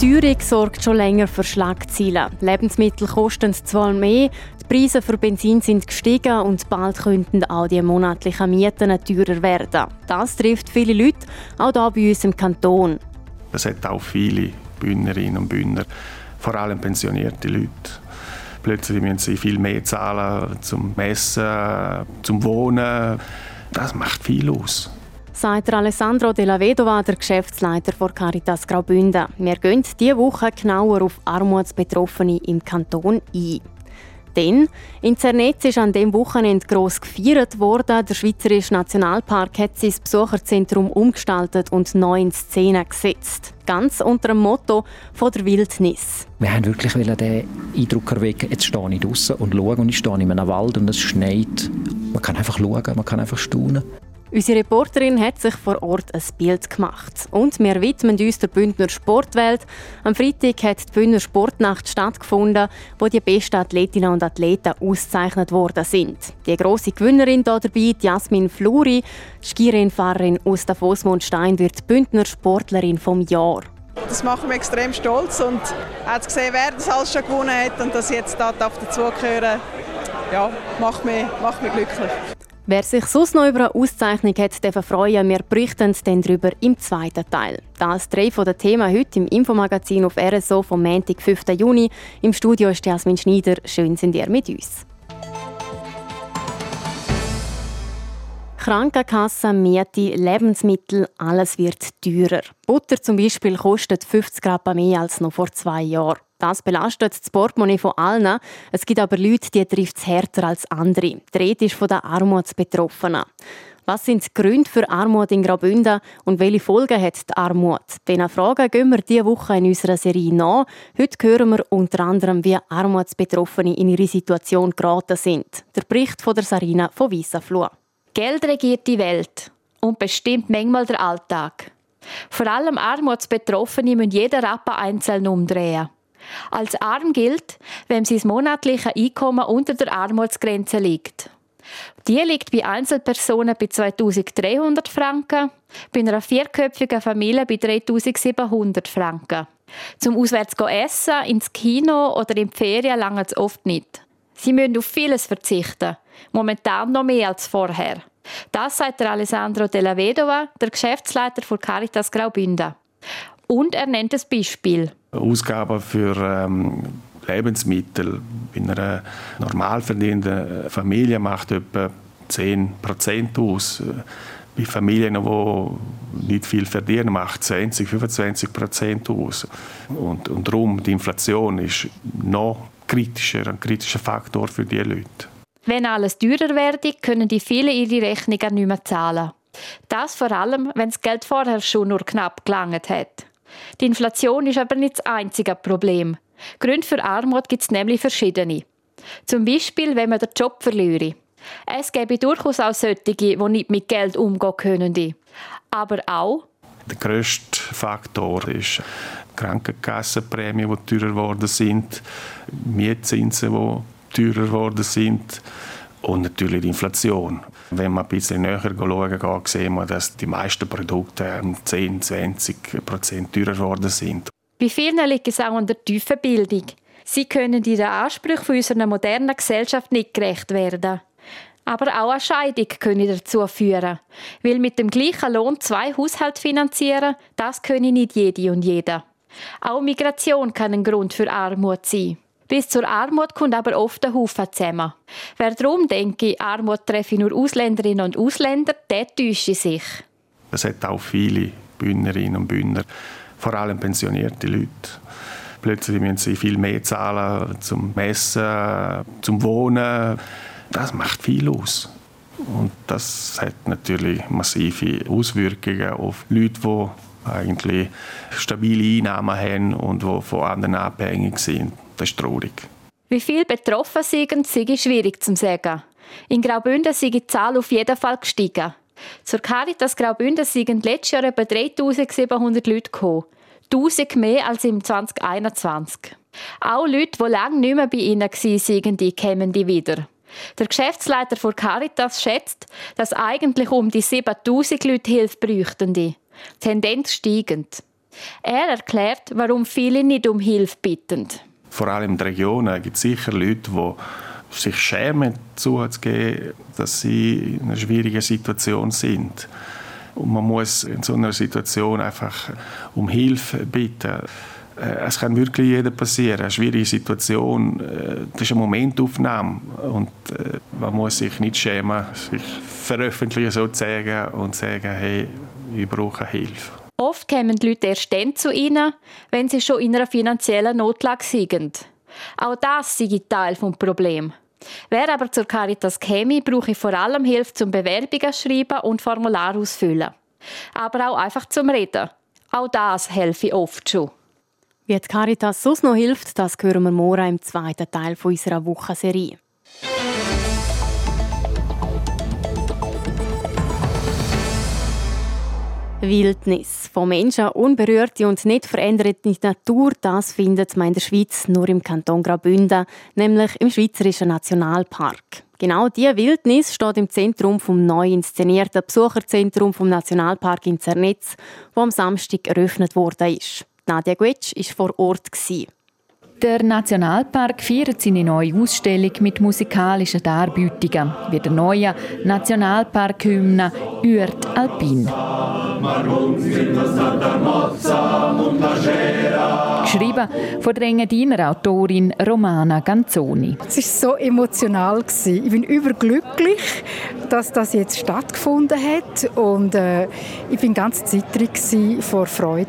Die Teuerung sorgt schon länger für Schlagzeilen. Lebensmittel kosten zwar mehr, die Preise für Benzin sind gestiegen und bald könnten auch die monatlichen Mieten teurer werden. Das trifft viele Leute, auch hier bei uns im Kanton. Es hat auch viele Bühnerinnen und Bühner, vor allem pensionierte Leute. Plötzlich müssen sie viel mehr zahlen zum Essen, zum Wohnen. Das macht viel aus sagt Alessandro Della Vedova, der Geschäftsleiter von Caritas Graubünden. Wir gehen diese Woche genauer auf Armutsbetroffene im Kanton ein. Denn in Zernetz ist an dem Wochenende gross gefeiert worden. Der Schweizerische Nationalpark hat sein Besucherzentrum umgestaltet und neu in Szene gesetzt. Ganz unter dem Motto von der Wildnis. Wir haben wirklich den Eindruck erwecken, jetzt stehe ich draußen und schaue und ich stehe in einem Wald und es schneit. Man kann einfach schauen, man kann einfach staunen. Unsere Reporterin hat sich vor Ort ein Bild gemacht. Und wir widmen uns der Bündner Sportwelt. Am Freitag hat die Bündner Sportnacht stattgefunden, wo die besten Athletinnen und Athleten ausgezeichnet worden sind. Die grosse Gewinnerin hier dabei, Jasmin Fluri, Skirennfahrerin aus der Stein, wird Bündner Sportlerin vom Jahr. Das macht mich extrem stolz und auch zu sehen, wer das alles schon gewonnen hat und dass jetzt da dazugehören, ja, macht mich, macht mich glücklich. Wer sich sonst noch über eine Auszeichnung hat, darf freuen. Wir berichten dann darüber im zweiten Teil. Das drei von den Themen heute im Infomagazin auf RSO vom Montag, 5. Juni. Im Studio ist Jasmin Schneider. Schön sind ihr mit uns. Krankenkasse, Miete, Lebensmittel, alles wird teurer. Butter zum Beispiel kostet 50 Gramm mehr als noch vor zwei Jahren. Das belastet das Portemonnaie von allen. Es gibt aber Leute, die trifft es härter als andere. Die Rede ist von den Armutsbetroffenen. Was sind die Gründe für Armut in Graubünden und welche Folgen hat die Armut? Diesen Fragen gehen wir diese Woche in unserer Serie nach. Heute hören wir unter anderem, wie Armutsbetroffene in ihre Situation geraten sind. Der Bericht von der Sarina von Wiesenfluh. Geld regiert die Welt und bestimmt manchmal den Alltag. Vor allem Armutsbetroffene müssen jeden Rappen einzeln umdrehen. Als arm gilt, wenn sein monatliches Einkommen unter der Armutsgrenze liegt. Die liegt bei Einzelpersonen bei 2300 Franken, bei einer vierköpfigen Familie bei 3700 Franken. Zum auswärts essen, ins Kino oder in die Ferien lange es oft nicht. Sie müssen auf vieles verzichten, momentan noch mehr als vorher. Das sagt der Alessandro Della Vedova, der Geschäftsleiter von Caritas Graubünden. Und er nennt ein Beispiel. Ausgaben für ähm, Lebensmittel in einer normal verdienenden Familie macht etwa 10% aus. Bei Familien, die nicht viel verdienen, macht 20, 25 Prozent aus. Und, und darum, die Inflation ist noch kritischer, ein kritischer Faktor für diese Leute. Wenn alles teurer werde, können die vielen ihre Rechnungen nicht mehr zahlen. Das vor allem, wenn das Geld vorher schon nur knapp gelangt hat. Die Inflation ist aber nicht das einzige Problem. Gründe für Armut gibt es nämlich verschiedene. Zum Beispiel, wenn man den Job verliere. Es gäbe durchaus auch solche, die nicht mit Geld umgehen können. Aber auch der grösste Faktor ist Krankenkassenprämien, die teurer geworden sind, Mietzinsen, die teurer geworden sind und natürlich die Inflation. Wenn man ein bisschen näher schauen geht, sehen wir, dass die meisten Produkte 10, 20 Prozent teurer geworden sind. Bei vielen liegt es auch an der tiefen Bildung. Sie können den Ansprüchen unserer modernen Gesellschaft nicht gerecht werden. Aber auch eine Scheidung können dazu führen. Weil mit dem gleichen Lohn zwei Haushalte finanzieren, das können nicht jede und jeder. Auch Migration kann ein Grund für Armut sein. Bis zur Armut kommt aber oft ein Haufen zusammen. Wer darum denke, Armut treffe nur Ausländerinnen und Ausländer, der täusche sich. Es hat auch viele Bühnerinnen und Bühner, vor allem pensionierte Leute. Plötzlich müssen sie viel mehr zahlen zum Essen, zum Wohnen. Das macht viel aus. Und das hat natürlich massive Auswirkungen auf Leute, die eigentlich stabile Einnahmen haben und die von anderen abhängig sind. Das ist traurig. Wie viele betroffen sind, sei schwierig zu sagen. In Graubünden sei die Zahl auf jeden Fall gestiegen. Zur Caritas Graubünden sind letztes Jahr etwa 3700 Leute gekommen. 1000 mehr als im 2021. Auch Leute, die lange nicht mehr bei ihnen waren, die kommen die wieder. Der Geschäftsleiter von Caritas schätzt, dass eigentlich um die 7000 Leute Hilfe bräuchten. Tendenz steigend. Er erklärt, warum viele nicht um Hilfe bitten. Vor allem in den Regionen gibt es sicher Leute, die sich schämen, zuzugeben, dass sie in einer schwierigen Situation sind. Und man muss in so einer Situation einfach um Hilfe bitten. Äh, es kann wirklich jeder passieren. Eine schwierige Situation, äh, das ist eine Momentaufnahme. Und äh, man muss sich nicht schämen, sich veröffentlichen sozusagen und sagen, hey, ich brauche Hilfe. Oft kommen die Leute erst dann zu ihnen, wenn sie schon in einer finanziellen Notlage sind. Auch das sei Teil des Problems. Wer aber zur Caritas käme, brauche vor allem Hilfe zum Bewerbungen schreiben und Formular ausfüllen. Aber auch einfach zum Reden. Auch das helfe oft schon. Wie die Caritas sonst noch hilft, das hören wir morgen im zweiten Teil unserer Wochenserie. Wildnis. Von Menschen unberührte und nicht veränderte Natur, das findet man in der Schweiz nur im Kanton Graubünden, nämlich im Schweizerischen Nationalpark. Genau diese Wildnis steht im Zentrum vom neu inszenierten Besucherzentrum vom Nationalpark in Zernetz, wo am Samstag eröffnet wurde. Nadia Guetsch war vor Ort. Der Nationalpark feiert seine neue Ausstellung mit musikalischen Darbietungen, wie der neue Nationalpark-Hymne «Ürt Alpin». Geschrieben von der Engadiner Autorin Romana Ganzoni. Es war so emotional. Ich bin überglücklich, dass das jetzt stattgefunden hat. Und äh, ich bin ganz zittrig vor Freude.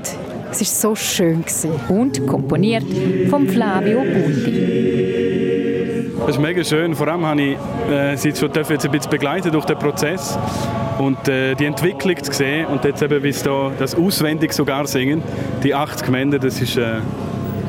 Es war so schön. Und komponiert von Flavio Bundi. Das ist mega schön. Vor allem habe ich äh, sie schon jetzt ein bisschen begleiten durch den Prozess und äh, die Entwicklung zu sehen und jetzt eben, wie sie da das auswendig sogar singen, die acht Gemeinden, das ist äh,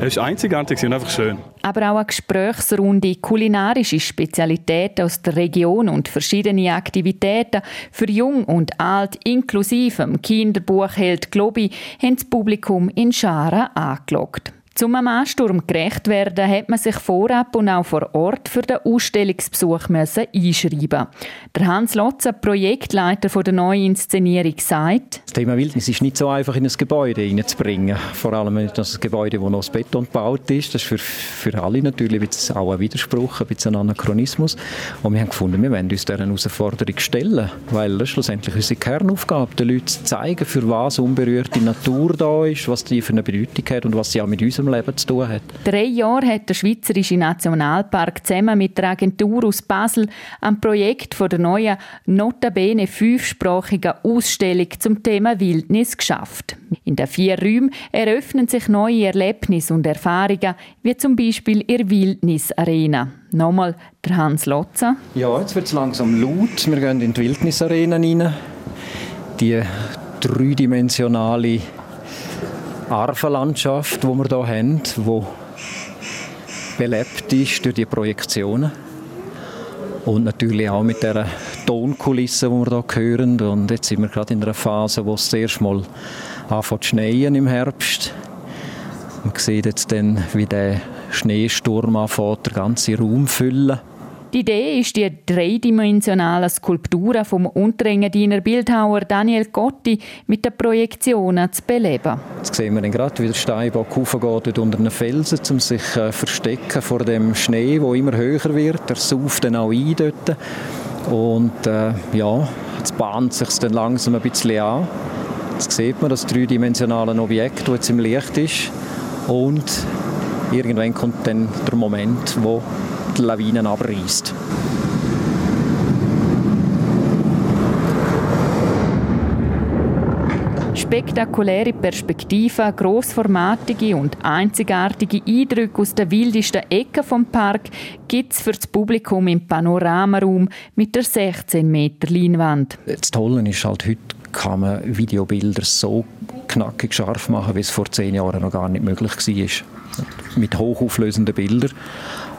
es war einzigartig und einfach schön. Aber auch eine Gesprächsrunde, kulinarische Spezialitäten aus der Region und verschiedene Aktivitäten für Jung und Alt, inklusive dem Kinderbuchheld Globi, haben das Publikum in Scharen angelockt. Zum Ansturm gerecht werden, hat man sich vorab und auch vor Ort für den Ausstellungsbesuch müssen einschreiben. Der Hans Lotzer, Projektleiter der neuen Inszenierung, sagt, Das Thema Wildnis ist nicht so einfach in ein Gebäude hineinzubringen. Vor allem in das Gebäude, das noch aus Beton gebaut ist. Das ist für, für alle natürlich auch ein Widerspruch, ein bisschen ein Anachronismus. Und wir haben gefunden, wir wollen uns dieser Herausforderung stellen, weil das ist schlussendlich unsere Kernaufgabe, den Leuten zu zeigen, für was unberührte Natur da ist, was die für eine Bedeutung hat und was sie auch mit unserem Leben zu tun hat. Drei Jahre hat der Schweizerische Nationalpark zusammen mit der Agentur aus Basel am Projekt von der neuen, notabene fünfsprachigen Ausstellung zum Thema Wildnis geschafft. In den vier Räumen eröffnen sich neue Erlebnisse und Erfahrungen, wie zum Beispiel ihr Wildnisarena. Nochmal der Hans Lotzer. Ja, jetzt wird es langsam laut. Wir gehen in die Wildnisarena rein. Die dreidimensionale Arvenlandschaft, die wir hier haben, die belebt ist durch die Projektionen. Und natürlich auch mit der Tonkulisse, die wir hier hören. Und jetzt sind wir gerade in einer Phase, wo es das erste Mal anfängt zu schneien im Herbst. Man sieht jetzt dann, wie der Schneesturm anfängt, den ganzen Raum füllen. Die Idee ist, die dreidimensionalen Skulpturen vom Unterengadiner Bildhauer Daniel Gotti mit den Projektionen zu beleben. Jetzt sehen wir gerade, wie der Steinbock hochgeht unter einen Felsen, um sich zu äh, verstecken vor dem Schnee, der immer höher wird. Er sauft dann auch ein dort. Und äh, ja, jetzt bahnt sich dann langsam ein bisschen an. Jetzt sieht man das dreidimensionale Objekt, das jetzt im Licht ist. Und irgendwann kommt dann der Moment, wo Lawinen abreißt. Spektakuläre Perspektiven, grossformatige und einzigartige Eindrücke aus den wildesten Ecken vom Park gibt es für das Publikum im Panoramaraum mit der 16 Meter Leinwand. Das Tolle ist halt, heute kann man Videobilder so knackig scharf machen, wie es vor zehn Jahren noch gar nicht möglich war. Mit hochauflösenden Bildern.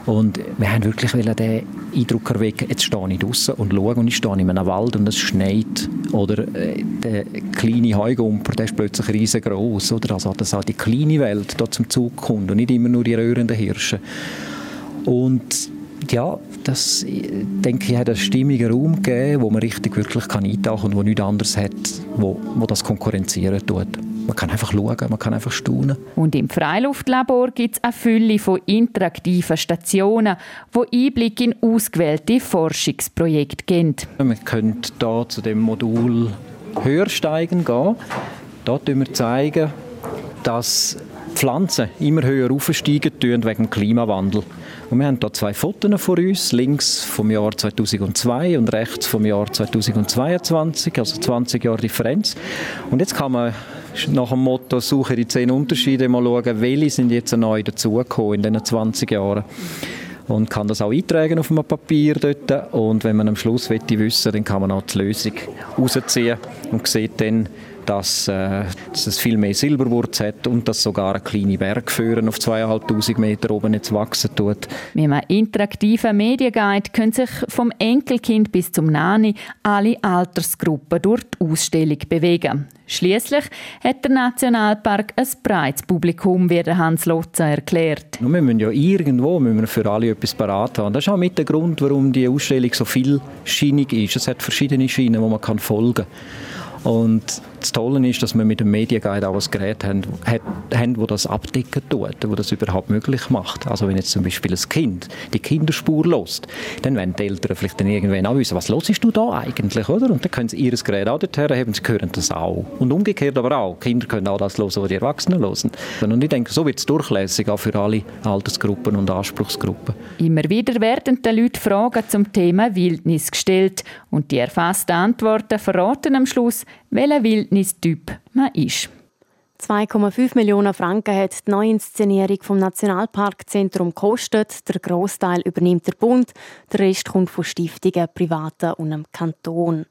Und wir haben wirklich den Eindruck erwecken, jetzt stehe ich draußen und schaue und ich stehe in einem Wald und es schneit. Oder äh, der kleine Heugumper, der ist plötzlich riesengroß. Oder? Also, dass auch die kleine Welt da zum Zug kommt und nicht immer nur die röhrenden Hirsche. Und ja, das, denke ich, hat einen stimmigen Raum gegeben, wo man richtig wirklich kann eintauchen kann und wo nichts anderes hat, wo, wo das konkurrenzieren tut. Man kann einfach schauen, man kann einfach staunen. Und im Freiluftlabor gibt es eine Fülle von interaktiven Stationen, die Einblick in ausgewählte Forschungsprojekte geben. Wir können hier zu dem Modul Höhersteigen gehen. Hier zeigen wir dass Pflanzen immer höher aufsteigen wegen dem Klimawandel. Und wir haben hier zwei Fotos von uns, links vom Jahr 2002 und rechts vom Jahr 2022, also 20 Jahre Differenz. Und jetzt kann man nach dem Motto «Suche die zehn Unterschiede» mal schauen, welche sind jetzt neu dazugekommen in diesen 20 Jahren und kann das auch eintragen auf einem Papier dort. Und wenn man am Schluss wissen will, dann kann man auch die Lösung rausziehen und sieht dann, dass, äh, dass es viel mehr Silberwurz hat und dass sogar eine kleine Bergführen auf 2'500 Meter oben jetzt wachsen tut. Mit einem interaktiven Medienguide können sich vom Enkelkind bis zum Nani alle Altersgruppen durch die Ausstellung bewegen. Schließlich hat der Nationalpark ein breites Publikum, wie der Hans Lotzer erklärt. Wir müssen ja irgendwo müssen wir für alle etwas parat haben. Das ist auch mit der Grund, warum die Ausstellung so vielscheinig ist. Es hat verschiedene Schienen, wo man folgen kann. Und das Tolle ist, dass wir mit dem Medienguide auch ein Gerät haben, haben, wo das abdecken tut, wo das überhaupt möglich macht. Also wenn jetzt zum Beispiel ein Kind die Kinderspur lost, dann werden die Eltern vielleicht dann irgendwann auch wissen, was los ist du da eigentlich, oder? Und dann können sie ihr Gerät auch dorthin haben, sie hören das auch. Und umgekehrt aber auch. Kinder können auch das hören, was die Erwachsenen hören. Und ich denke, so wird es durchlässig auch für alle Altersgruppen und Anspruchsgruppen. Immer wieder werden den Leuten Fragen zum Thema Wildnis gestellt und die erfassten Antworten verraten am Schluss, welcher Wildnistyp man ist. 2,5 Millionen Franken hat die Neuinszenierung vom Nationalparkzentrum gekostet. Der Großteil übernimmt der Bund, der Rest kommt von Stiftungen, Privaten und dem Kanton.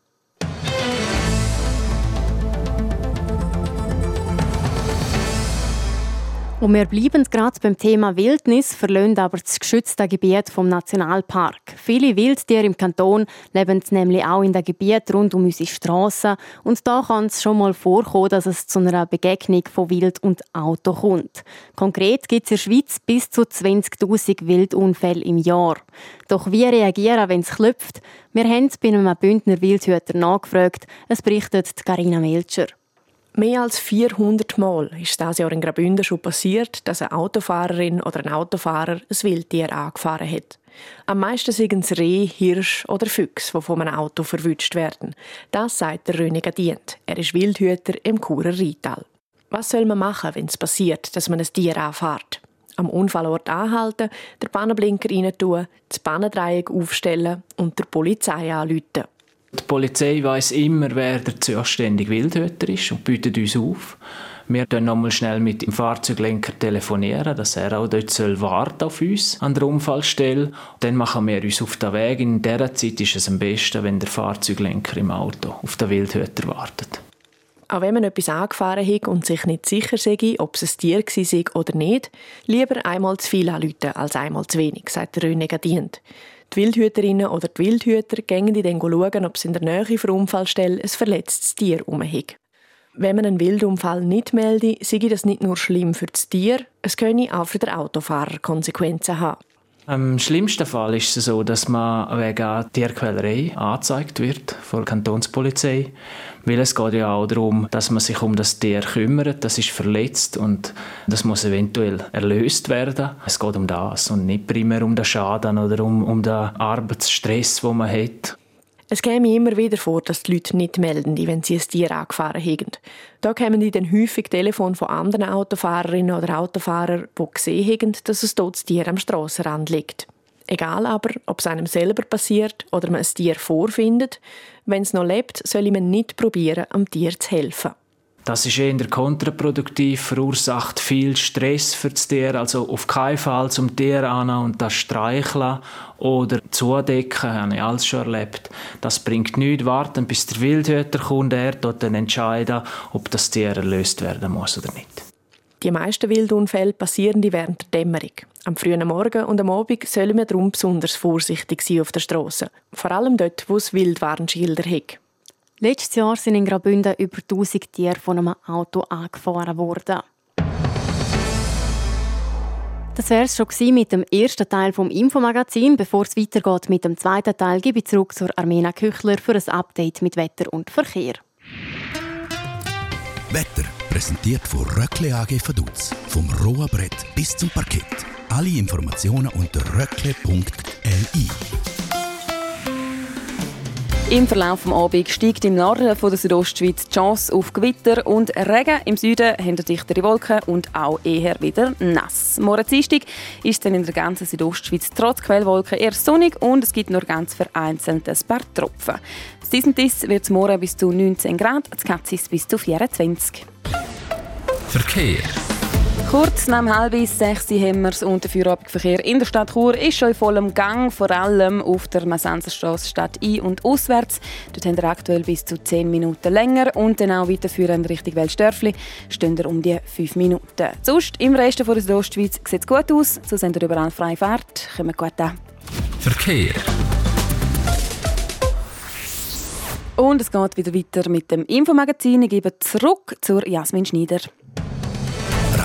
Und wir bleiben gerade beim Thema Wildnis, verlassen aber das geschützte Gebiet vom Nationalpark. Viele Wildtiere im Kanton leben nämlich auch in den Gebieten rund um unsere Strassen. Und da kann es schon mal vorkommen, dass es zu einer Begegnung von Wild und Auto kommt. Konkret gibt es in der Schweiz bis zu 20.000 Wildunfälle im Jahr. Doch wie reagieren, wenn es klopft? Wir haben bei einem Bündner Wildhüter nachgefragt. Es berichtet Carina Melcher. Mehr als 400 Mal ist dieses Jahr in Graubünden schon passiert, dass eine Autofahrerin oder ein Autofahrer ein Wildtier angefahren hat. Am meisten sind es Reh, Hirsch oder Füchse, die von einem Auto verwünscht werden. Das sagt der Röniger Dient. Er ist Wildhüter im Churer Rheintal. Was soll man machen, wenn es passiert, dass man ein Tier anfährt? Am Unfallort anhalten, den Pannenblinker rein tun, das Pannendreieck aufstellen und der Polizei anrufen. Die Polizei weiß immer, wer der zuständige Wildhüter ist und bietet uns auf. Wir dann nochmal schnell mit dem Fahrzeuglenker telefonieren, dass er auch dort soll warten auf uns an der Unfallstelle. Dann machen wir uns auf den Weg. In dieser Zeit ist es am besten, wenn der Fahrzeuglenker im Auto auf den Wildhüter wartet. Auch wenn man etwas angefahren hat und sich nicht sicher sei, ob es ein Tier war oder nicht, lieber einmal zu viel anrufen als einmal zu wenig, sagt der Röne Dient. Die Wildhüterinnen oder die Wildhüter gehen dann schauen, ob es in der Nähe der Unfallstelle ein verletztes Tier rumhängt. Wenn man einen Wildunfall nicht meldet, sei das nicht nur schlimm für das Tier, es könne auch für den Autofahrer Konsequenzen haben. Im schlimmsten Fall ist es so, dass man wegen Tierquälerei angezeigt wird von der Kantonspolizei, weil es geht ja auch darum, dass man sich um das Tier kümmert, das ist verletzt und das muss eventuell erlöst werden. Es geht um das und nicht primär um den Schaden oder um, um den Arbeitsstress, den man hat. Es käme immer wieder vor, dass die Leute nicht melden, wenn sie ein Tier angefahren haben. Da kämen die dann häufig Telefon von anderen Autofahrerinnen oder Autofahrern, die gesehen haben, dass ein totes Tier am Strassenrand liegt. Egal aber, ob es einem selber passiert oder man ein Tier vorfindet, wenn es noch lebt, soll man nicht probieren, am Tier zu helfen. Das ist eher kontraproduktiv, verursacht viel Stress für das Tier. Also auf keinen Fall zum Tier an und das streicheln oder zudecken, habe ich alles schon erlebt. Das bringt nichts. Warten, bis der Wildhüter kommt, er dort dann entscheiden, ob das Tier erlöst werden muss oder nicht. Die meisten Wildunfälle passieren während der Dämmerung. Am frühen Morgen und am Abend sollen wir darum besonders vorsichtig sein auf der Straße. Vor allem dort, wo es Wildwarnschilder hat. Letztes Jahr sind in Graubünden über 1000 Tiere von einem Auto angefahren worden. Das wäre es schon mit dem ersten Teil vom Infomagazin. Bevor es weitergeht mit dem zweiten Teil, gebe ich zurück zur Armena Küchler für ein Update mit Wetter und Verkehr. Wetter präsentiert von Röckle AG Vaduz. Vom rohen Brett bis zum Parkett. Alle Informationen unter röckle.li. Im Verlauf des Abends steigt im Norden von der Südostschweiz die Chance auf Gewitter und Regen. Im Süden haben dichtere Wolken und auch eher wieder nass. Morgen Dienstag ist dann in der ganzen Südostschweiz trotz Quellwolken eher sonnig und es gibt nur ganz vereinzelt ein paar Tropfen. Das Dies wird es morgen bis zu 19 Grad, das Katzis bis zu 24. Verkehr. Kurz nach halb sechs haben wir und der Feierabendverkehr in der Stadt Chur ist schon in vollem Gang, vor allem auf der Massenserstraße Stadt ein- und auswärts. Dort haben wir aktuell bis zu 10 Minuten länger und dann auch weiterführend Richtung Weltstörfli stehen wir um die 5 Minuten. Sonst im Rest der Südostschweiz sieht es gut aus, so sind wir überall freie Fahrt. Kommen gut an. Verkehr. Und es geht wieder weiter mit dem Infomagazin. Ich gebe zurück zur Jasmin Schneider.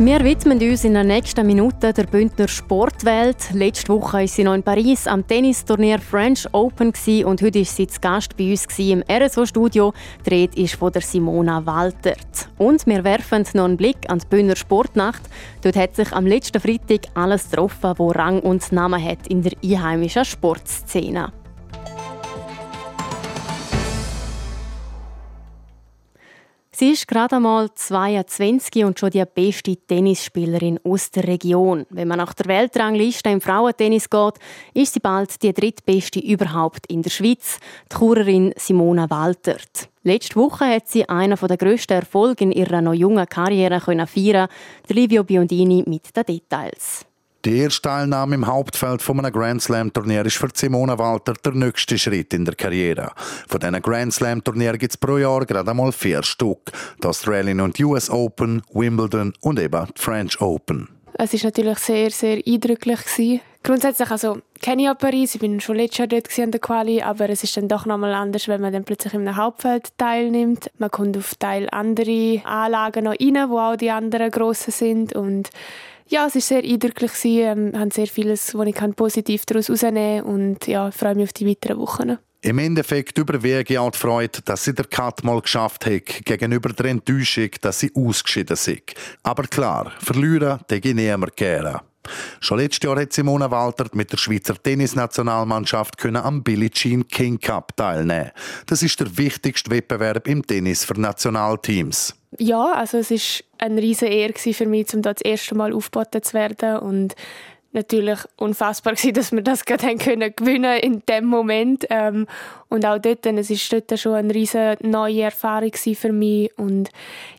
Wir widmen uns in der nächsten Minute der Bündner Sportwelt. Letzte Woche war sie noch in Paris am Tennisturnier French Open und heute ist sie zu Gast bei uns im RSO-Studio. Die Rede ist von der Simona Waltert. Und wir werfen noch einen Blick an die Bündner Sportnacht. Dort hat sich am letzten Freitag alles getroffen, wo Rang und Namen hat in der einheimischen Sportszene. Sie ist gerade einmal 22 und schon die beste Tennisspielerin aus der Region. Wenn man nach der Weltrangliste im Frauentennis geht, ist sie bald die drittbeste überhaupt in der Schweiz, die Churerin Simona Waltert. Letzte Woche hat sie einen der grössten Erfolge in ihrer noch jungen Karriere feiern Livio Biondini mit den Details. Die erste Teilnahme im Hauptfeld von einem Grand Slam Turnier ist für Simona Walter der nächste Schritt in der Karriere. Von diesen Grand Slam Turnieren gibt es pro Jahr gerade einmal vier Stück. Die Australian und US Open, Wimbledon und eben die French Open. Es war natürlich sehr, sehr eindrücklich. Gewesen. Grundsätzlich also, kenne ich auch Paris, ich bin schon letztes Jahr dort an der Quali, aber es ist dann doch nochmal anders, wenn man dann plötzlich im Hauptfeld teilnimmt. Man kommt auf Teil andere Anlagen noch rein, wo auch die anderen grossen sind und ja, es war sehr eindrücklich. Wir ähm, haben sehr vieles, was ich positiv daraus herausnehmen kann. Und ja, ich freue mich auf die weiteren Wochen. Im Endeffekt überwiege auch die Freude, dass sie der Cut mal geschafft hat, gegenüber der Enttäuschung, dass sie ausgeschieden sind. Aber klar, verlieren, den ich niemand gerne. Schon letztes Jahr hat Simone Walter mit der Schweizer Tennisnationalmannschaft am Billie Jean King Cup teilnehmen. Das ist der wichtigste Wettbewerb im Tennis für Nationalteams. Ja, also es ist eine riesige Ehre für mich, um das erste Mal aufgeboten zu werden und natürlich unfassbar gewesen, dass wir das gerade können gewinnen in dem Moment ähm, und auch dort, es ist dort schon eine riesige neue Erfahrung für mich und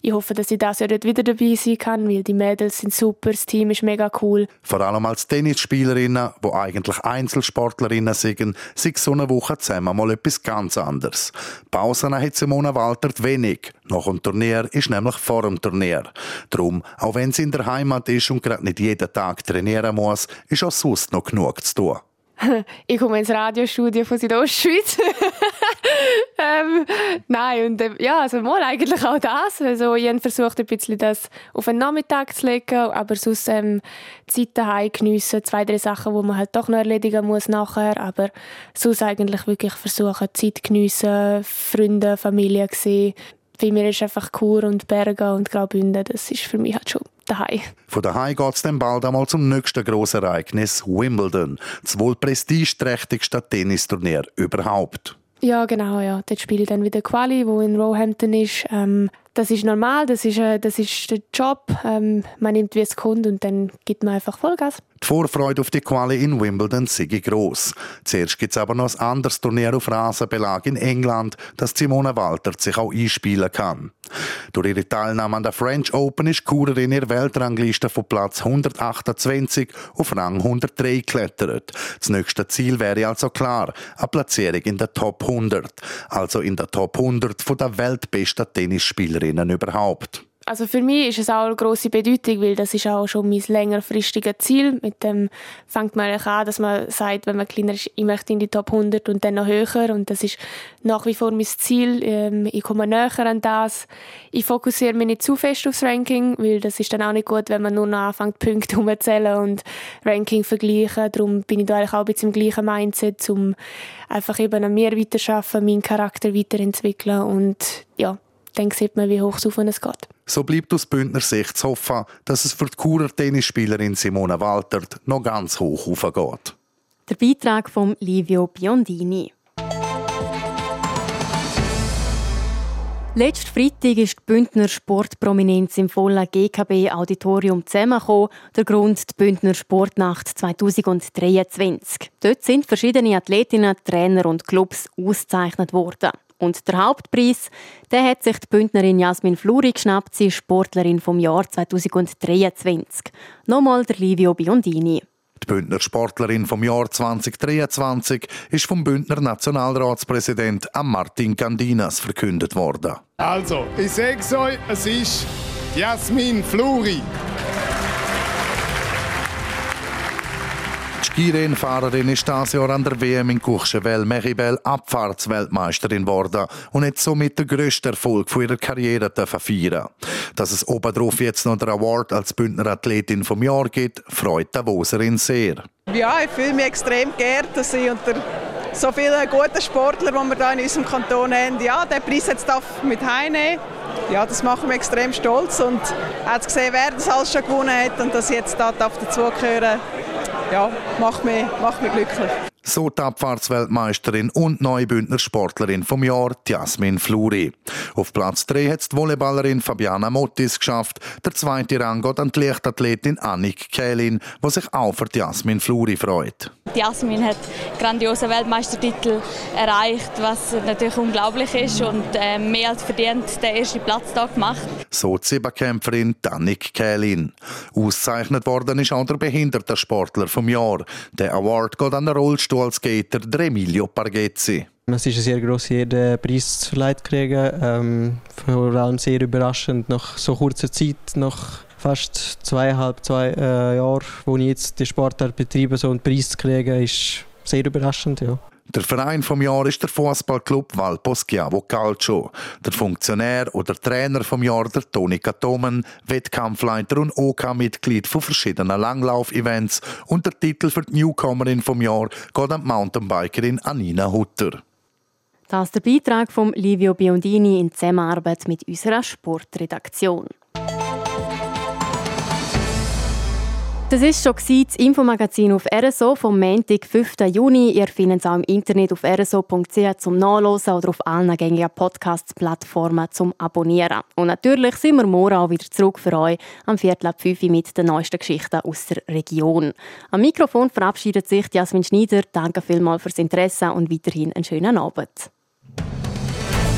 ich hoffe, dass ich das Jahr dort wieder dabei sein kann, weil die Mädels sind super, das Team ist mega cool. Vor allem als Tennisspielerinnen, wo eigentlich Einzelsportlerinnen sind, sind so eine Woche zusammen mal etwas ganz anderes. Pausen hat Simone Walter wenig. Nach dem Turnier ist nämlich vor dem Turnier. Darum, auch wenn sie in der Heimat ist und gerade nicht jeden Tag trainieren muss, ist auch sonst noch genug zu tun. ich komme ins Radiostudio von Südostschweiz. ähm, nein, und äh, ja, also mal eigentlich auch das. Also ich habe versucht, ein bisschen das auf einen Nachmittag zu legen, aber sonst ähm, Zeit daheim geniessen, zwei, drei Sachen, die man halt doch noch erledigen muss nachher, aber sonst eigentlich wirklich versuchen, Zeit geniessen, Freunde, Familie sehen. Bei mir ist einfach Chur und Berge und Graubünden, das ist für mich halt schon daheim. Von daheim geht es dann bald einmal zum nächsten grossen Ereignis, Wimbledon, das wohl prestigeträchtigste Tennisturnier überhaupt. Ja, genau, ja. Dort spiele ich dann wieder Quali, wo in Roehampton ist. Ähm, das ist normal, das ist, äh, das ist der Job. Ähm, man nimmt, wie es kommt und dann gibt man einfach Vollgas. Die Vorfreude auf die Quali in Wimbledon sei gross. Zuerst gibt es aber noch ein anderes Turnier auf Rasenbelag in England, das Simone Walter sich auch einspielen kann. Durch ihre Teilnahme an der French Open ist Kurer in ihrer Weltrangliste von Platz 128 auf Rang 103 geklettert. Das nächste Ziel wäre also klar, eine Platzierung in der Top 100, also in der Top 100 der weltbesten Tennisspielerinnen überhaupt. Also für mich ist es auch eine grosse Bedeutung, weil das ist auch schon mein längerfristiges Ziel. Mit dem fängt man an, dass man sagt, wenn man kleiner ist, ich möchte in die Top 100 und dann noch höher. Und das ist nach wie vor mein Ziel. Ähm, ich komme näher an das. Ich fokussiere mich nicht zu fest aufs Ranking, weil das ist dann auch nicht gut, wenn man nur noch anfängt, Punkte umzuzählen und Ranking vergleichen. Darum bin ich da eigentlich auch ein bisschen im gleichen Mindset, um einfach eben an mir weiterzuarbeiten, meinen Charakter weiterentwickeln und ja, dann sieht man, wie hoch es auf es geht. So bleibt aus Bündner Sicht zu hoffen, dass es für die Churer Tennisspielerin Simona Waltert noch ganz hoch aufgeht. Der Beitrag von Livio Biondini. Letzten Freitag ist die Bündner Sportprominenz im vollen GKB-Auditorium zusammengekommen. Der Grund die Bündner Sportnacht 2023. Dort sind verschiedene Athletinnen, Trainer und Clubs ausgezeichnet worden. Und der Hauptpreis, der hat sich die Bündnerin Jasmin Fluri geschnappt, sie ist Sportlerin vom Jahr 2023. Nochmal der Livio Biondini. Die Bündner Sportlerin vom Jahr 2023 ist vom Bündner Nationalratspräsident Martin Candinas verkündet worden. Also, ich sage euch, es ist Jasmin Fluri. Skirennfahrerin ist dieses Jahr an der WM in Courchevel Meribel Abfahrtsweltmeisterin geworden und hat somit den grössten Erfolg von ihrer Karriere feiern. Dass es obendrauf jetzt noch den Award als Bündner Athletin vom Jahr gibt, freut Davoserin sehr. Ja, ich fühle mich extrem geehrt, dass ich unter so vielen guten Sportlern, die wir hier in unserem Kanton haben, ja, den Preis jetzt mit heimnehmen ja, das macht mich extrem stolz und auch gesehen, wer das alles schon gewonnen hat und dass ich jetzt da dazugehören ja, macht mich, macht mich glücklich. So die Abfahrtsweltmeisterin und neue Bündner Sportlerin vom Jahr, Jasmin Fluri. Auf Platz 3 hat die Volleyballerin Fabiana Mottis geschafft. Der zweite Rang geht an die Leichtathletin Annik Kählin, die sich auch für Jasmin Fluri freut. Jasmin hat grandiose Weltmeistertitel erreicht, was natürlich unglaublich ist und äh, mehr als verdient den ersten Platz da gemacht. So die Siebenkämpferin Annik Kählin. Ausgezeichnet worden ist auch der behinderte Sportler vom Jahr. Der Award geht an den Rollstuhl Rollstuhlskater Emilio Pargezzi. Es ist eine sehr grosse Ehre, den Preis zu verleiht kriegen. Ähm, vor allem sehr überraschend, nach so kurzer Zeit, nach fast zweieinhalb zwei, äh, Jahren, wo ich jetzt den Sportart betreibe, so einen Preis zu kriegen, ist sehr überraschend, ja. Der Verein vom Jahr ist der Fußballclub Valpo Schiavo Calcio. Der Funktionär oder Trainer vom Jahr der Tonika Tomen, Wettkampfleiter und OK-Mitglied von verschiedenen Langlauf-Events und der Titel für die Newcomerin vom Jahr geht an die Mountainbikerin Anina Hutter. Das ist der Beitrag von Livio Biondini in Zusammenarbeit mit unserer Sportredaktion. Das ist schon das Infomagazin auf RSO vom Montag, 5. Juni. Ihr findet es auch im Internet auf rso.ch zum Nachlesen oder auf allen gängigen Podcast-Plattformen zum Abonnieren. Und natürlich sind wir morgen auch wieder zurück für euch am Viertel ab 5 mit den neuesten Geschichten aus der Region. Am Mikrofon verabschiedet sich Jasmin Schneider. Danke vielmals fürs Interesse und weiterhin einen schönen Abend.